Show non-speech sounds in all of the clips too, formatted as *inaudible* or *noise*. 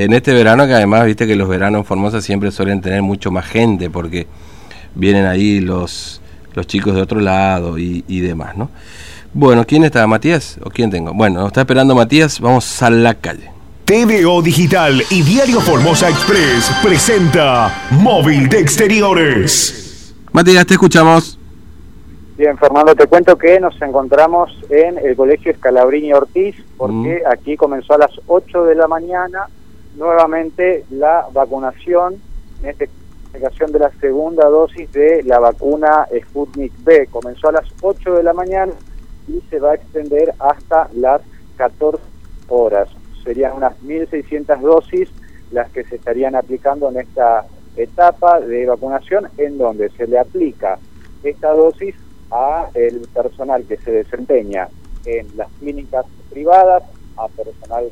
Eh, en este verano, que además, viste que los veranos en Formosa siempre suelen tener mucho más gente, porque vienen ahí los, los chicos de otro lado y, y demás, ¿no? Bueno, ¿quién está? ¿Matías? ¿O quién tengo? Bueno, nos está esperando Matías, vamos a la calle. TVO Digital y Diario Formosa Express presenta Móvil de Exteriores. Matías, te escuchamos. Bien, Fernando, te cuento que nos encontramos en el Colegio Escalabrini Ortiz, porque aquí comenzó a las 8 de la mañana nuevamente la vacunación, en esta ocasión de la segunda dosis de la vacuna Sputnik B. Comenzó a las 8 de la mañana y se va a extender hasta las 14 horas. Serían unas 1.600 dosis las que se estarían aplicando en esta etapa de vacunación, en donde se le aplica esta dosis a el personal que se desempeña en las clínicas privadas, a personal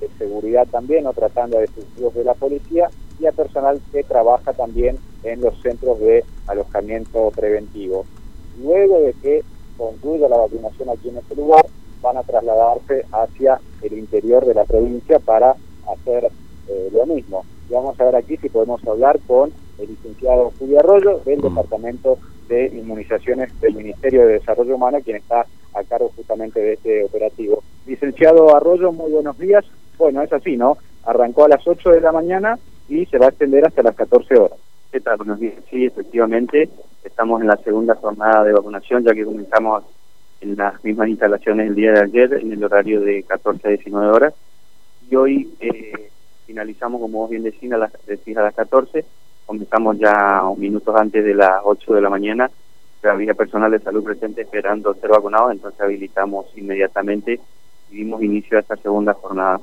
de seguridad también o tratando de efectivos de la policía y a personal que trabaja también en los centros de alojamiento preventivo. Luego de que concluya la vacunación aquí en este lugar, van a trasladarse hacia el interior de la provincia para hacer eh, lo mismo. Y vamos a ver aquí si podemos hablar con el licenciado Julio Arroyo del Departamento de Inmunizaciones del Ministerio de Desarrollo Humano, quien está a cargo justamente de este operativo. Licenciado Arroyo, muy buenos días. Bueno, es así, ¿no? Arrancó a las 8 de la mañana y se va a extender hasta las 14 horas. ¿Qué tal? Buenos días. Sí, efectivamente, estamos en la segunda jornada de vacunación, ya que comenzamos en las mismas instalaciones el día de ayer, en el horario de 14 a 19 horas. Y hoy eh, finalizamos, como vos bien decís, a las, decís, a las 14 comenzamos ya minutos antes de las 8 de la mañana, había personal de salud presente esperando ser vacunados, entonces habilitamos inmediatamente y dimos inicio a esta segunda jornada.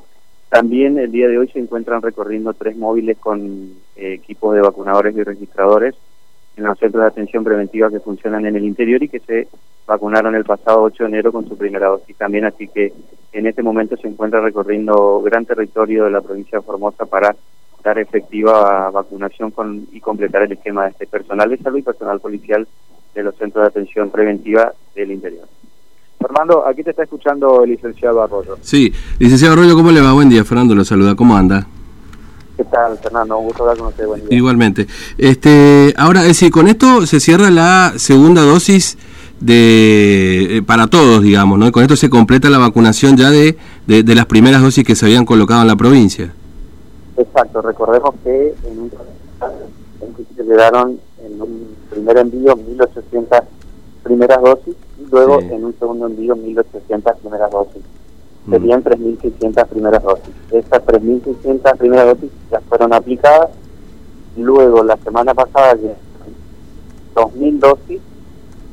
También el día de hoy se encuentran recorriendo tres móviles con eh, equipos de vacunadores y registradores en los centros de atención preventiva que funcionan en el interior y que se vacunaron el pasado 8 de enero con su primera dosis también, así que en este momento se encuentra recorriendo gran territorio de la provincia de Formosa para dar efectiva vacunación con, y completar el esquema de este personal de salud y personal policial de los centros de atención preventiva del interior. Fernando, aquí te está escuchando el licenciado Arroyo. Sí, licenciado Arroyo, ¿cómo le va? Buen día, Fernando, lo saluda, ¿cómo anda? ¿Qué tal, Fernando? Un gusto hablar con usted, buen día. Igualmente. Este, ahora, es decir, con esto se cierra la segunda dosis de eh, para todos, digamos, ¿no? Y con esto se completa la vacunación ya de, de, de las primeras dosis que se habían colocado en la provincia. Exacto, recordemos que en un se llegaron en un primer envío 1.800 primeras dosis y luego Sí. en un segundo envío 1.800 primeras dosis. Mm. Serían 3.600 primeras dosis. Estas 3.600 primeras dosis ya fueron aplicadas. Luego, la semana pasada, llegaron 2.000 dosis,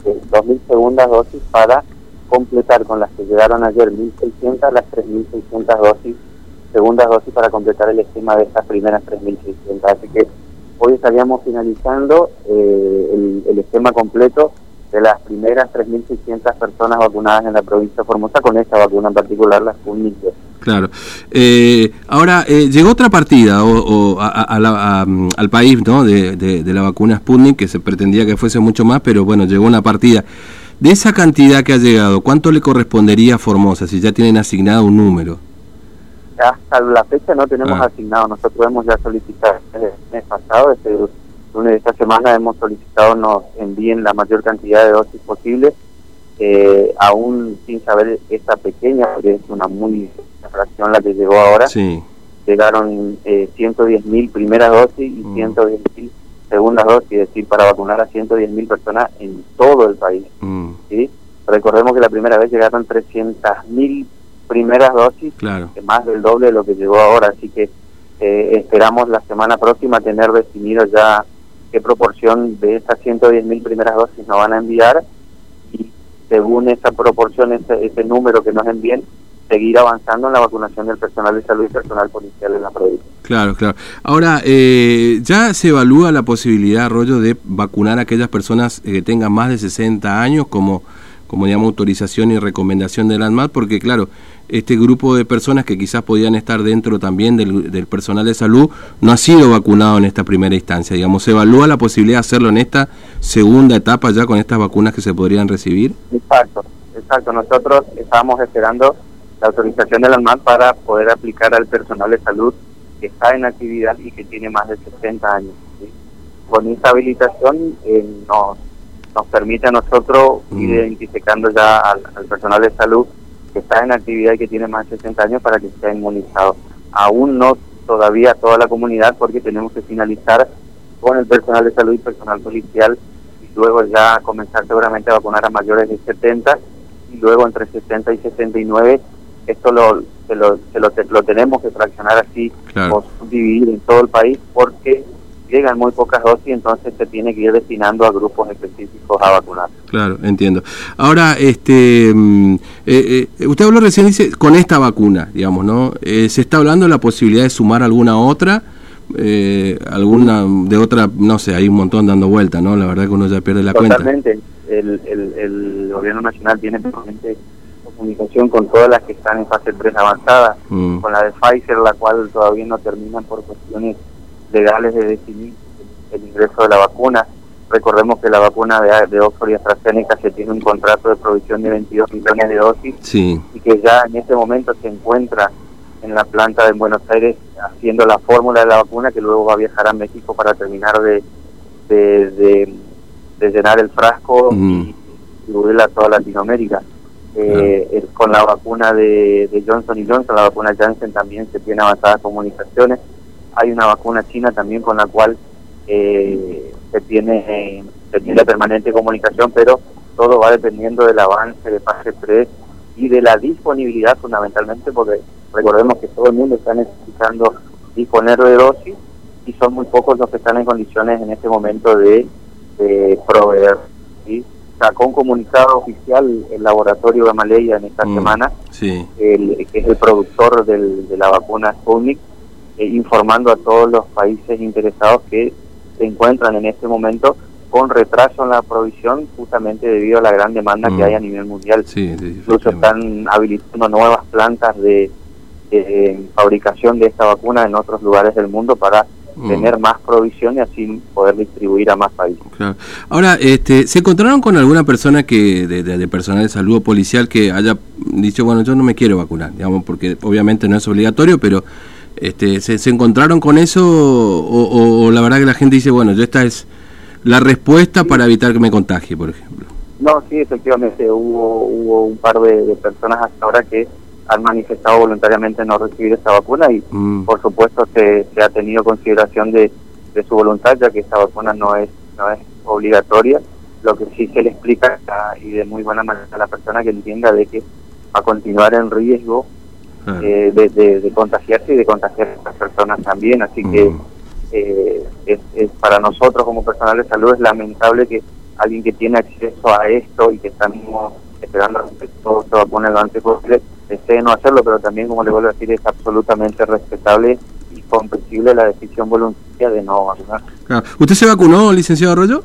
eh, 2.000 segundas dosis para completar con las que llegaron ayer 1.600, las 3.600 dosis segundas dosis para completar el esquema de estas primeras 3.600. Así que hoy estaríamos finalizando eh, el, el esquema completo de las primeras 3.600 personas vacunadas en la provincia de Formosa con esta vacuna en particular, la Sputnik. Claro. Eh, ahora, eh, llegó otra partida o, o a- la- a, al país ¿no? de, de- de la vacuna Sputnik, que se pretendía que fuese mucho más, pero bueno, llegó una partida. De esa cantidad que ha llegado, ¿cuánto le correspondería a Formosa si ya tienen asignado un número? Hasta la fecha no tenemos Ah. asignado, nosotros hemos ya solicitado el mes pasado, este lunes esta semana hemos solicitado nos envíen la mayor cantidad de dosis posible, eh, aún sin saber esta pequeña, porque es una muy fracción la que llegó ahora, Sí. llegaron eh, 110 mil primeras dosis y Mm. 110 mil segundas dosis, es decir, para vacunar a 110 mil personas en todo el país. Mm, ¿sí? Recordemos que la primera vez llegaron 300 mil primeras dosis claro. que más del doble de lo que llegó ahora, así que eh, esperamos la semana próxima tener definido ya qué proporción de estas 110 mil primeras dosis nos van a enviar y según esa proporción, ese, ese número que nos envíen, seguir avanzando en la vacunación del personal de salud y personal policial en la provincia. Claro, claro. Ahora, eh, ¿ya se evalúa la posibilidad, Rollo, de vacunar a aquellas personas eh, que tengan más de 60 años como, como digamos, autorización y recomendación del ANMAT? Porque, claro, este grupo de personas que quizás podían estar dentro también del, del personal de salud no ha sido vacunado en esta primera instancia. Digamos, ¿se evalúa la posibilidad de hacerlo en esta segunda etapa ya con estas vacunas que se podrían recibir? Exacto, exacto. Nosotros estábamos esperando la autorización del ANMAT para poder aplicar al personal de salud que está en actividad y que tiene más de 60 años. Con esta habilitación eh, nos, nos permite a nosotros ir mm. identificando ya al, personal de salud que está en actividad y que tiene más de 60 años para que sea inmunizado. Aún no todavía toda la comunidad porque tenemos que finalizar con el personal de salud y personal policial y luego ya comenzar seguramente a vacunar a mayores de 70 y luego entre 60 y 69 esto lo, se lo, lo, tenemos que fraccionar así o dividir en todo el país porque llegan muy pocas dosis, entonces se tiene que ir destinando a grupos específicos a vacunar. Claro, entiendo. Ahora, este, mm, eh, eh, usted habló recién, dice, con esta vacuna, digamos, ¿no? Eh, ¿Se está hablando de la posibilidad de sumar alguna otra? alguna de otra, no sé, hay un montón dando vuelta, ¿no? La verdad que uno ya pierde la cuenta. Totalmente. El, el, el gobierno nacional tiene totalmente comunicación con todas las que están en fase 3 avanzada, mm. con la de Pfizer, la cual todavía no terminan por cuestiones legales de definir el ingreso de la vacuna. Recordemos que la vacuna de, de Oxford y AstraZeneca se tiene un contrato de provisión de 22 millones de dosis y que ya en este momento se encuentra en la planta de Buenos Aires haciendo la fórmula de la vacuna que luego va a viajar a México para terminar de, de, llenar el frasco y distribuirla a toda Latinoamérica. Eh, con la vacuna de, de Johnson y Johnson, la vacuna Janssen también se tiene avanzadas comunicaciones hay una vacuna china también con la cual eh, se tiene se tiene permanente comunicación, pero todo va dependiendo del avance de fase 3 y de la disponibilidad fundamentalmente, porque recordemos que todo el mundo está necesitando disponer de dosis y son muy pocos los que están en condiciones en este momento de, proveer. ¿sí? Sacó un comunicado oficial el laboratorio de Maleya en esta mm, semana, que es el productor de la vacuna Sputnik, eh, informando a todos los países interesados que se encuentran en este momento con retraso en la provisión justamente debido a la gran demanda que mm. hay a nivel mundial. Incluso están habilitando nuevas plantas de, fabricación de esta vacuna en otros lugares del mundo para mm. tener más provisión y así poder distribuir a más países. Ahora, este, ¿se encontraron con alguna persona que de, de, personal de salud o policial que haya dicho, bueno, yo no me quiero vacunar, digamos, porque obviamente no es obligatorio, pero este, ¿se, encontraron con eso o, la verdad que la gente dice, bueno, yo esta es la respuesta para evitar que me contagie, por ejemplo? No, sí, efectivamente, hubo, hubo un par de, personas hasta ahora que han manifestado voluntariamente no recibir esta vacuna y mm. por supuesto se, se, ha tenido consideración de, de, su voluntad ya que esta vacuna no es no es obligatoria lo que sí se le explica y de muy buena manera a la persona que entienda de que va a continuar en riesgo eh, de, contagiarse y de contagiar a otras personas también. Así que mm. eh, es, para nosotros como personal de salud es lamentable que alguien que tiene acceso a esto y que está mismo esperando que todo se vacune lo antes posible, desee no hacerlo, pero también, como le vuelvo a decir, es absolutamente respetable y comprensible la decisión voluntaria de no vacunar. ¿Usted se vacunó, licenciado Arroyo?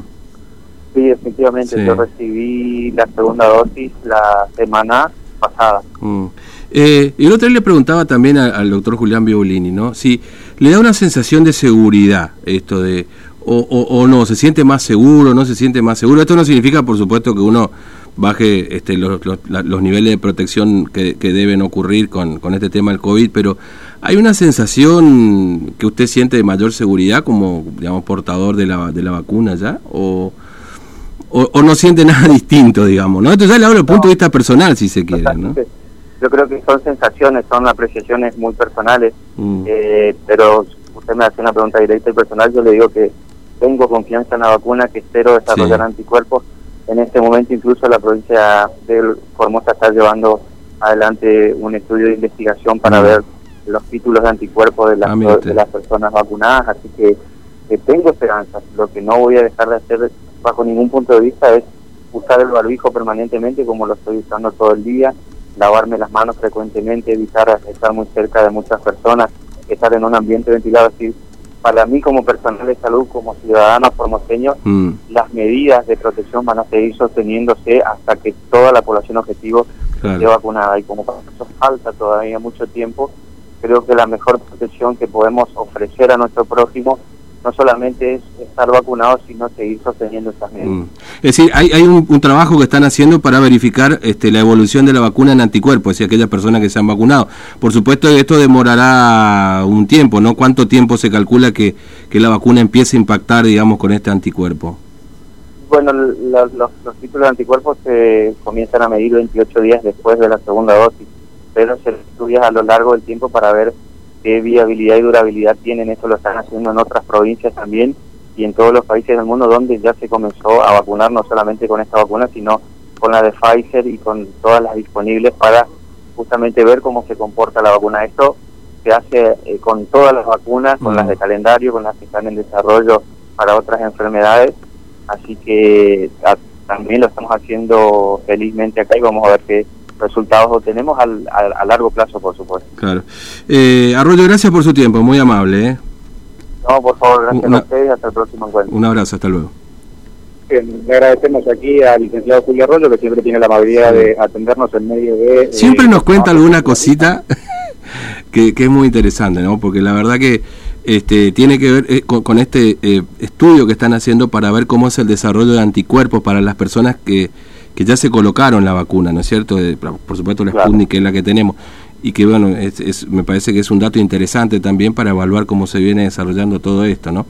Sí, efectivamente, yo recibí la segunda dosis la semana pasada. Mm. Eh, y el otro día le preguntaba también al doctor Julián Biolini, ¿no? Si le da una sensación de seguridad esto de, o, no, se siente más seguro, no se siente más seguro. Esto no significa, por supuesto, que uno baje este, los, niveles de protección que, deben ocurrir con, este tema del COVID, pero ¿hay una sensación que usted siente de mayor seguridad como, digamos, portador de la, de la vacuna ya? ¿O, o, no siente *laughs* nada distinto, digamos? ¿no? Esto ya le hablo desde el punto de vista personal, si se quiere, ¿no? Yo creo que son sensaciones, son apreciaciones muy personales, mm. eh, pero usted me hace una pregunta directa y personal, yo le digo que tengo confianza en la vacuna, que espero desarrollar anticuerpos. En este momento incluso la provincia de Formosa está llevando adelante un estudio de investigación para mm. ver los títulos de anticuerpos de las, ah, de las personas vacunadas, así que, tengo esperanza. Lo que no voy a dejar de hacer bajo ningún punto de vista es usar el barbijo permanentemente como lo estoy usando todo el día, lavarme las manos frecuentemente, evitar estar muy cerca de muchas personas, estar en un ambiente ventilado. Así, para mí como personal de salud, como ciudadano formoseño, mm. las medidas de protección van a seguir sosteniéndose hasta que toda la población objetivo esté vacunada. Y como para eso falta todavía mucho tiempo, creo que la mejor protección que podemos ofrecer a nuestro prójimo no solamente es estar vacunados, sino seguir sosteniendo estas medidas. Mm. Es decir, hay, hay un, trabajo que están haciendo para verificar este, la evolución de la vacuna en anticuerpos, es decir, aquellas personas que se han vacunado. Por supuesto, esto demorará un tiempo, ¿no? ¿Cuánto tiempo se calcula que, que la vacuna empiece a impactar, digamos, con este anticuerpo? Bueno, los, los, títulos de anticuerpos se comienzan a medir 28 días después de la segunda dosis, pero se estudia a lo largo del tiempo para ver qué viabilidad y durabilidad tienen. Esto lo están haciendo en otras provincias también y en todos los países del mundo donde ya se comenzó a vacunar no solamente con esta vacuna, sino con la de Pfizer y con todas las disponibles para justamente ver cómo se comporta la vacuna. Esto se hace eh, con todas las vacunas, con las de calendario, con las que están en desarrollo para otras enfermedades así que también lo estamos haciendo felizmente acá y vamos a ver qué resultados obtenemos al, a, largo plazo, por supuesto. Claro. Eh, Arroyo, gracias por su tiempo, muy amable. ¿eh? No, por favor, gracias a ustedes, hasta el próximo encuentro. Un abrazo, hasta luego. Bien, le agradecemos aquí al licenciado Julio Arroyo, que siempre tiene la amabilidad de atendernos en medio de... Siempre nos cuenta alguna cosita *laughs* que, que es muy interesante, ¿no? Porque la verdad que este, tiene que ver eh, con, este eh, estudio que están haciendo para ver cómo es el desarrollo de anticuerpos para las personas que, que ya se colocaron la vacuna, ¿no es cierto? por supuesto la Sputnik que es la que tenemos y que bueno, es, me parece que es un dato interesante también para evaluar cómo se viene desarrollando todo esto, ¿no?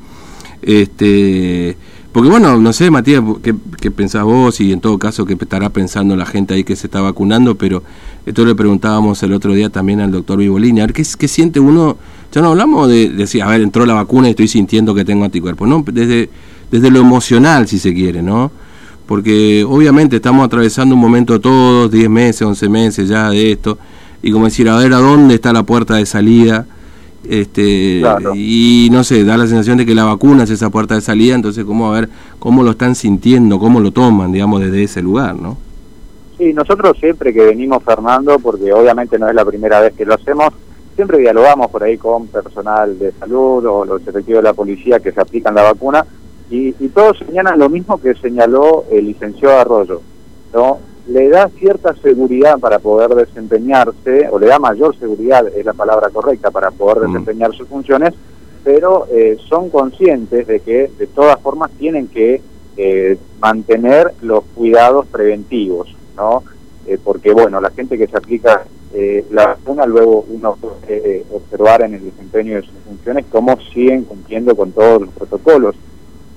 Este, porque bueno, no sé, Matías, ¿qué, qué pensás vos? Y en todo caso, ¿qué estará pensando la gente ahí que se está vacunando? Pero esto le preguntábamos el otro día también al doctor Vivolini, a ver, ¿qué, qué siente uno? Ya no hablamos de, decir, a ver, entró la vacuna y estoy sintiendo que tengo anticuerpos, no, desde, desde lo emocional, si se quiere, ¿no? Porque obviamente estamos atravesando un momento todos, 10 meses, 11 meses ya de esto, y como decir, a ver, ¿a dónde está la puerta de salida? este y no sé, da la sensación de que la vacuna es esa puerta de salida, entonces cómo a ver cómo lo están sintiendo, cómo lo toman, digamos, desde ese lugar, ¿no? Sí, nosotros siempre que venimos, Fernando, porque obviamente no es la primera vez que lo hacemos, siempre dialogamos por ahí con personal de salud o los efectivos de la policía que se aplican la vacuna y, y todos señalan lo mismo que señaló el licenciado Arroyo, ¿no? le da cierta seguridad para poder desempeñarse, o le da mayor seguridad, es la palabra correcta, para poder mm. desempeñar sus funciones, pero eh, son conscientes de que de todas formas tienen que eh, mantener los cuidados preventivos, ¿no? Eh, porque, bueno, la gente que se aplica la vacuna, luego uno puede observar en el desempeño de sus funciones cómo siguen cumpliendo con todos los protocolos,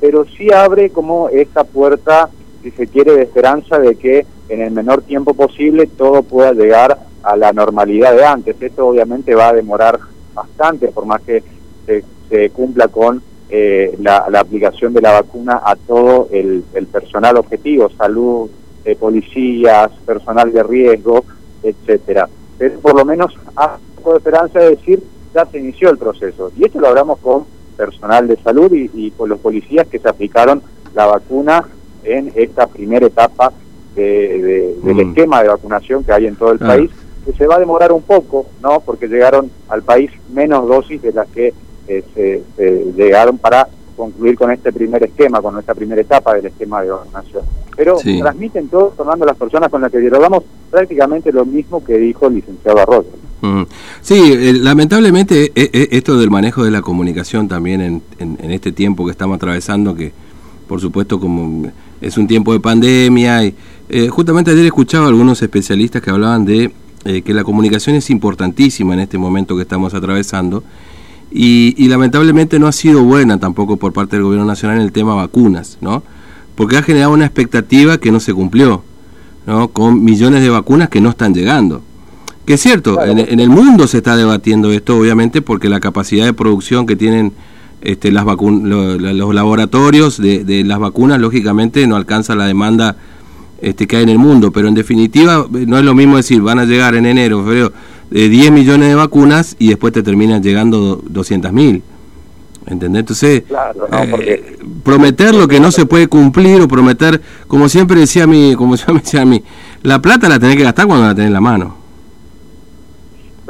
pero sí abre como esta puerta, si se quiere, de esperanza de que en el menor tiempo posible todo pueda llegar a la normalidad de antes. Esto obviamente va a demorar bastante, por más que se, cumpla con eh, la, aplicación de la vacuna a todo el, personal objetivo, salud, eh, policías, personal de riesgo, etcétera. Pero por lo menos un poco de esperanza de decir ya se inició el proceso. Y esto lo hablamos con personal de salud y con los policías que se aplicaron la vacuna en esta primera etapa de, del mm. esquema de vacunación que hay en todo el país, que se va a demorar un poco, ¿no? Porque llegaron al país menos dosis de las que eh, se, llegaron para concluir con este primer esquema, con esta primera etapa del esquema de vacunación. Pero transmiten todos, tomando las personas con las que dialogamos, prácticamente lo mismo que dijo el licenciado Arroyo. Mm. Sí, eh, lamentablemente eh, esto del manejo de la comunicación también en, en, este tiempo que estamos atravesando, que por supuesto como es un tiempo de pandemia y eh, justamente ayer escuchaba a algunos especialistas que hablaban de eh, que la comunicación es importantísima en este momento que estamos atravesando y, lamentablemente no ha sido buena tampoco por parte del gobierno nacional en el tema vacunas, ¿no? Porque ha generado una expectativa que no se cumplió, ¿no? Con millones de vacunas que no están llegando. Que es cierto, en, el mundo se está debatiendo esto, obviamente, porque la capacidad de producción que tienen este, las los laboratorios de, de, las vacunas, lógicamente, no alcanza la demanda este, que hay en el mundo, pero en definitiva no es lo mismo decir, van a llegar en enero, febrero, de 10 millones de vacunas y después te terminan llegando 200 mil. ¿Entendés? Entonces, eh, prometer lo que no se puede cumplir o prometer, como siempre decía mi, como *laughs* me decía a mí, la plata la tenés que gastar cuando la tenés en la mano.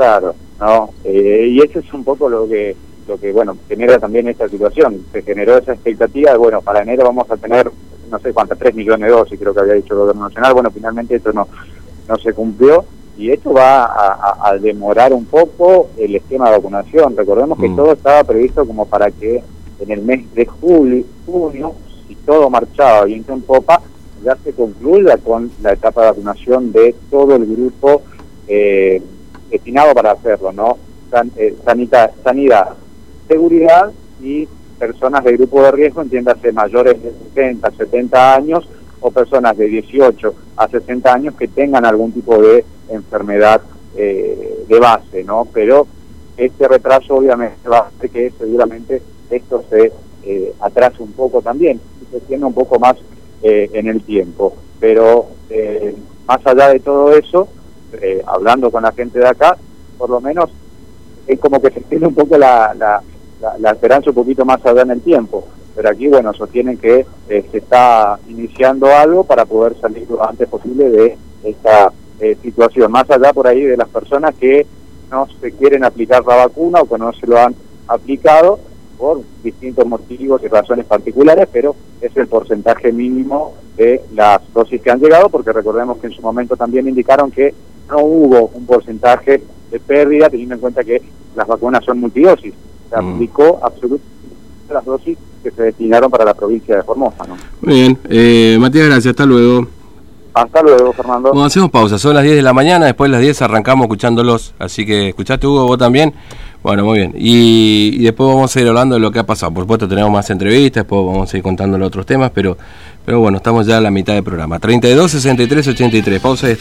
Claro, no, eh, y eso es un poco lo que, lo que, bueno, genera también esta situación. Se generó esa expectativa de, bueno, para enero vamos a tener no sé cuántas, 3 millones de dosis, creo que había dicho el gobierno nacional. Bueno, finalmente esto no, no se cumplió y esto va a, demorar un poco el esquema de vacunación. Recordemos que mm. todo estaba previsto como para que en el mes de julio, junio, si todo marchaba bien en popa, ya se concluya con la etapa de vacunación de todo el grupo eh, destinado para hacerlo, ¿no? Eh, sanidad, sanidad, seguridad y personas de grupo de riesgo, entiéndase mayores de 60, 70 años o personas de 18 a 60 años que tengan algún tipo de enfermedad eh, de base, ¿no? Pero este retraso obviamente va a hacer que seguramente esto se eh, atrase un poco también y se extienda un poco más eh, en el tiempo. Pero eh, más allá de todo eso, eh, hablando con la gente de acá, por lo menos es como que se extiende un poco la, la, la, esperanza un poquito más allá en el tiempo. Pero aquí, bueno, sostienen que se está iniciando algo para poder salir lo antes posible de esta situación. Más allá por ahí de las personas que no se quieren aplicar la vacuna o que no se lo han aplicado por distintos motivos y razones particulares, pero es el porcentaje mínimo de las dosis que han llegado, porque recordemos que en su momento también indicaron que no hubo un porcentaje de pérdida, teniendo en cuenta que las vacunas son multidosis. Se mm. aplicó absolutamente las dosis que se destinaron para la provincia de Formosa. ¿no? Muy bien, eh, Matías, gracias, hasta luego. Hasta luego, Fernando. Bueno, hacemos pausa, son las 10 de la mañana, después de las 10 arrancamos escuchándolos, así que escuchaste Hugo, vos también. Bueno, muy bien. Y, después vamos a ir hablando de lo que ha pasado. Por supuesto tenemos más entrevistas, después vamos a ir contando otros temas, pero, pero bueno, estamos ya a la mitad del programa. 32, 63, 83, pausa.